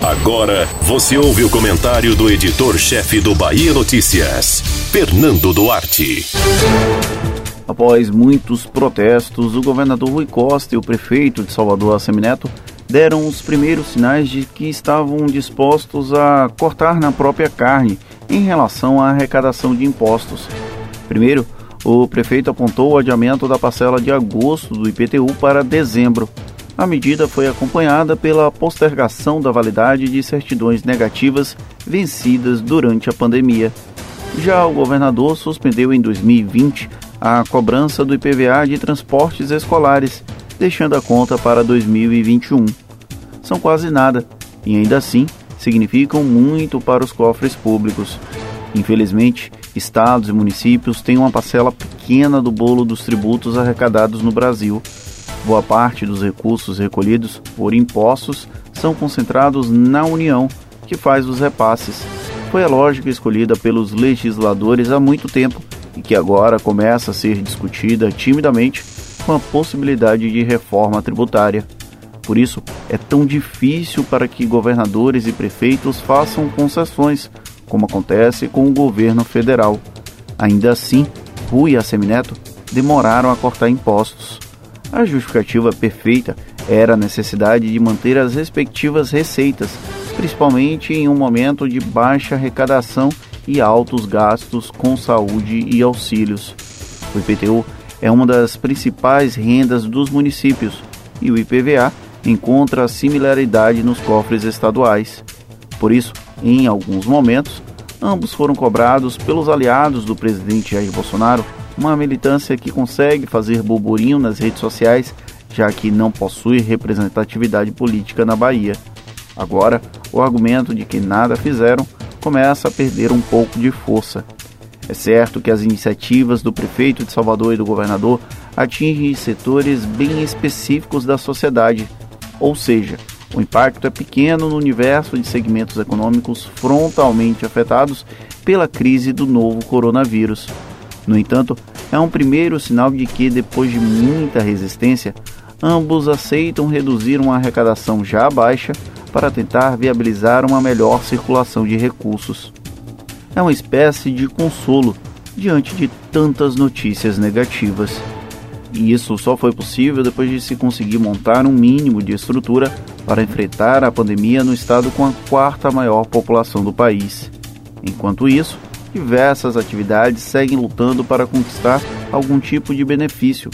Agora você ouve o comentário do editor-chefe do Bahia Notícias, Fernando Duarte. Após muitos protestos, o governador Rui Costa e o prefeito de Salvador, Assemineto, deram os primeiros sinais de que estavam dispostos a cortar na própria carne em relação à arrecadação de impostos. Primeiro, o prefeito apontou o adiamento da parcela de agosto do IPTU para dezembro. A medida foi acompanhada pela postergação da validade de certidões negativas vencidas durante a pandemia. Já o governador suspendeu em 2020 a cobrança do IPVA de transportes escolares, deixando a conta para 2021. São quase nada, e ainda assim significam muito para os cofres públicos. Infelizmente, estados e municípios têm uma parcela pequena do bolo dos tributos arrecadados no Brasil. Boa parte dos recursos recolhidos por impostos são concentrados na União, que faz os repasses. Foi a lógica escolhida pelos legisladores há muito tempo e que agora começa a ser discutida timidamente com a possibilidade de reforma tributária. Por isso, é tão difícil para que governadores e prefeitos façam concessões, como acontece com o governo federal. Ainda assim, Rui e a Semineto demoraram a cortar impostos. A justificativa perfeita era a necessidade de manter as respectivas receitas, principalmente em um momento de baixa arrecadação e altos gastos com saúde e auxílios. O IPTU é uma das principais rendas dos municípios e o IPVA encontra similaridade nos cofres estaduais. Por isso, em alguns momentos, ambos foram cobrados pelos aliados do presidente Jair Bolsonaro, uma militância que consegue fazer burburinho nas redes sociais, já que não possui representatividade política na Bahia. Agora, o argumento de que nada fizeram começa a perder um pouco de força. É certo que as iniciativas do prefeito de Salvador e do governador atingem setores bem específicos da sociedade, ou seja, o impacto é pequeno no universo de segmentos econômicos frontalmente afetados pela crise do novo coronavírus. No entanto, é um primeiro sinal de que, depois de muita resistência, ambos aceitam reduzir uma arrecadação já baixa para tentar viabilizar uma melhor circulação de recursos. É uma espécie de consolo diante de tantas notícias negativas. E isso só foi possível depois de se conseguir montar um mínimo de estrutura para enfrentar a pandemia no estado com a quarta maior população do país. Enquanto isso, diversas atividades seguem lutando para conquistar algum tipo de benefício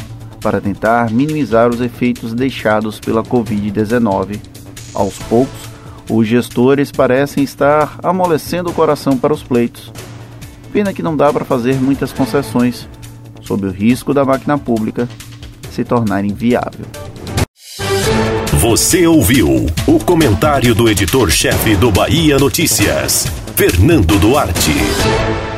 para tentar minimizar os efeitos deixados pela Covid-19. Aos poucos, os gestores parecem estar amolecendo o coração para os pleitos. Pena que não dá para fazer muitas concessões, sob o risco da máquina pública se tornar inviável. Você ouviu o comentário do editor-chefe do Bahia Notícias, Fernando Duarte.